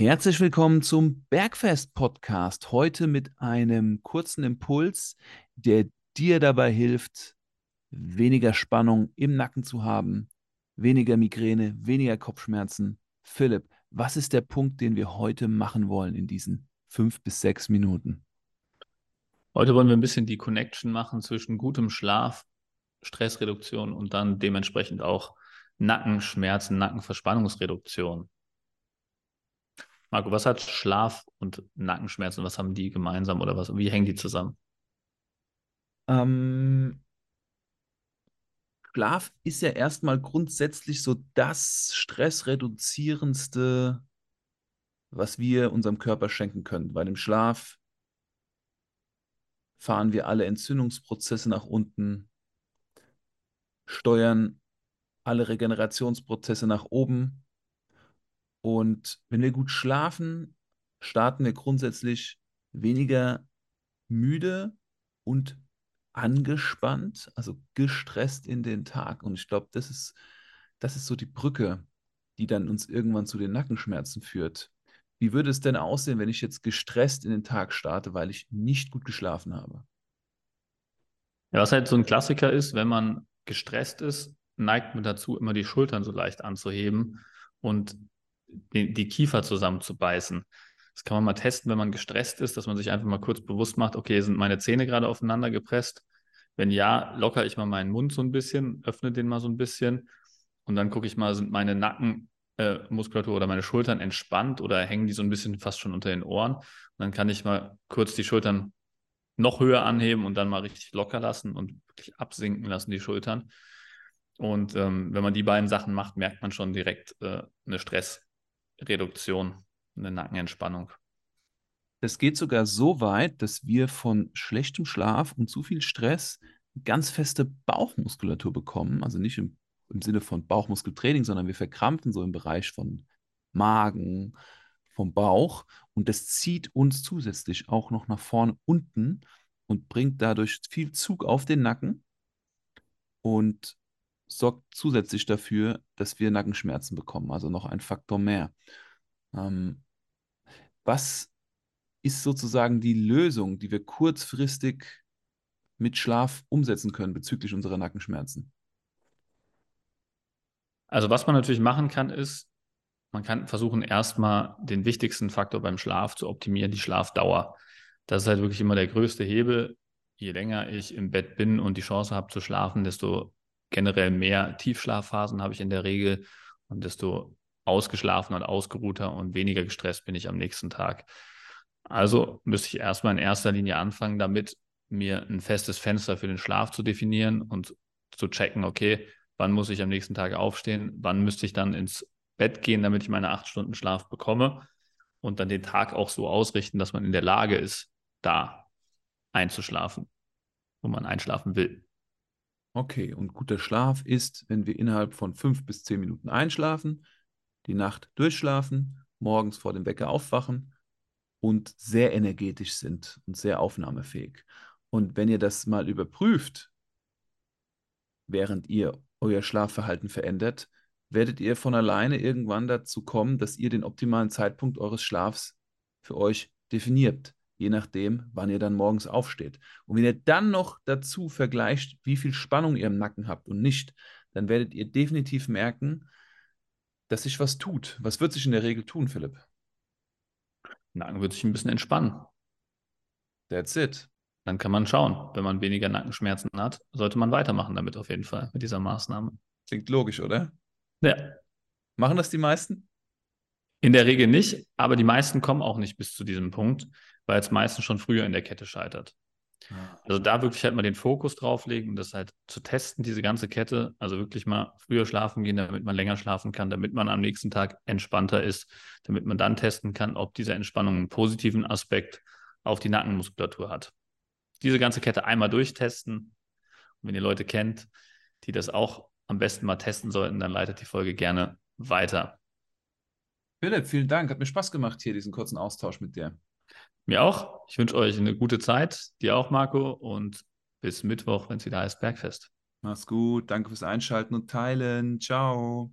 Herzlich willkommen zum Bergfest-Podcast. Heute mit einem kurzen Impuls, der dir dabei hilft, weniger Spannung im Nacken zu haben, weniger Migräne, weniger Kopfschmerzen. Philipp, was ist der Punkt, den wir heute machen wollen in diesen fünf bis sechs Minuten? Heute wollen wir ein bisschen die Connection machen zwischen gutem Schlaf, Stressreduktion und dann dementsprechend auch Nackenschmerzen, Nackenverspannungsreduktion. Marco, was hat Schlaf und Nackenschmerzen, was haben die gemeinsam oder was, wie hängen die zusammen? Ähm, Schlaf ist ja erstmal grundsätzlich so das stressreduzierendste, was wir unserem Körper schenken können. Weil im Schlaf fahren wir alle Entzündungsprozesse nach unten, steuern alle Regenerationsprozesse nach oben und wenn wir gut schlafen, starten wir grundsätzlich weniger müde und angespannt, also gestresst in den Tag. Und ich glaube, das ist, das ist so die Brücke, die dann uns irgendwann zu den Nackenschmerzen führt. Wie würde es denn aussehen, wenn ich jetzt gestresst in den Tag starte, weil ich nicht gut geschlafen habe? Ja, was halt so ein Klassiker ist, wenn man gestresst ist, neigt man dazu, immer die Schultern so leicht anzuheben und die, die Kiefer zusammenzubeißen. Das kann man mal testen, wenn man gestresst ist, dass man sich einfach mal kurz bewusst macht, okay, sind meine Zähne gerade aufeinander gepresst? Wenn ja, lockere ich mal meinen Mund so ein bisschen, öffne den mal so ein bisschen und dann gucke ich mal, sind meine Nackenmuskulatur äh, oder meine Schultern entspannt oder hängen die so ein bisschen fast schon unter den Ohren? Und dann kann ich mal kurz die Schultern noch höher anheben und dann mal richtig locker lassen und wirklich absinken lassen, die Schultern. Und ähm, wenn man die beiden Sachen macht, merkt man schon direkt äh, eine Stress- Reduktion, eine Nackenentspannung. Es geht sogar so weit, dass wir von schlechtem Schlaf und zu viel Stress ganz feste Bauchmuskulatur bekommen. Also nicht im, im Sinne von Bauchmuskeltraining, sondern wir verkrampfen so im Bereich von Magen, vom Bauch. Und das zieht uns zusätzlich auch noch nach vorne unten und bringt dadurch viel Zug auf den Nacken. Und sorgt zusätzlich dafür, dass wir Nackenschmerzen bekommen, also noch ein Faktor mehr. Ähm, was ist sozusagen die Lösung, die wir kurzfristig mit Schlaf umsetzen können bezüglich unserer Nackenschmerzen? Also was man natürlich machen kann, ist, man kann versuchen, erstmal den wichtigsten Faktor beim Schlaf zu optimieren, die Schlafdauer. Das ist halt wirklich immer der größte Hebel. Je länger ich im Bett bin und die Chance habe zu schlafen, desto generell mehr Tiefschlafphasen habe ich in der Regel und desto ausgeschlafener und ausgeruhter und weniger gestresst bin ich am nächsten Tag. Also müsste ich erstmal in erster Linie anfangen, damit mir ein festes Fenster für den Schlaf zu definieren und zu checken, okay, wann muss ich am nächsten Tag aufstehen, wann müsste ich dann ins Bett gehen, damit ich meine acht Stunden Schlaf bekomme und dann den Tag auch so ausrichten, dass man in der Lage ist, da einzuschlafen, wo man einschlafen will. Okay, und guter Schlaf ist, wenn wir innerhalb von fünf bis zehn Minuten einschlafen, die Nacht durchschlafen, morgens vor dem Wecker aufwachen und sehr energetisch sind und sehr aufnahmefähig. Und wenn ihr das mal überprüft, während ihr euer Schlafverhalten verändert, werdet ihr von alleine irgendwann dazu kommen, dass ihr den optimalen Zeitpunkt eures Schlafs für euch definiert je nachdem, wann ihr dann morgens aufsteht. Und wenn ihr dann noch dazu vergleicht, wie viel Spannung ihr im Nacken habt und nicht, dann werdet ihr definitiv merken, dass sich was tut. Was wird sich in der Regel tun, Philipp? Nacken wird sich ein bisschen entspannen. That's it. Dann kann man schauen. Wenn man weniger Nackenschmerzen hat, sollte man weitermachen damit auf jeden Fall, mit dieser Maßnahme. Klingt logisch, oder? Ja. Machen das die meisten? In der Regel nicht, aber die meisten kommen auch nicht bis zu diesem Punkt, weil es meistens schon früher in der Kette scheitert. Ah. Also da wirklich halt mal den Fokus drauflegen und das halt zu testen, diese ganze Kette. Also wirklich mal früher schlafen gehen, damit man länger schlafen kann, damit man am nächsten Tag entspannter ist, damit man dann testen kann, ob diese Entspannung einen positiven Aspekt auf die Nackenmuskulatur hat. Diese ganze Kette einmal durchtesten. Und wenn ihr Leute kennt, die das auch am besten mal testen sollten, dann leitet die Folge gerne weiter. Philipp, vielen Dank. Hat mir Spaß gemacht, hier diesen kurzen Austausch mit dir. Mir auch. Ich wünsche euch eine gute Zeit. Dir auch, Marco. Und bis Mittwoch, wenn es wieder heißt Bergfest. Mach's gut. Danke fürs Einschalten und Teilen. Ciao.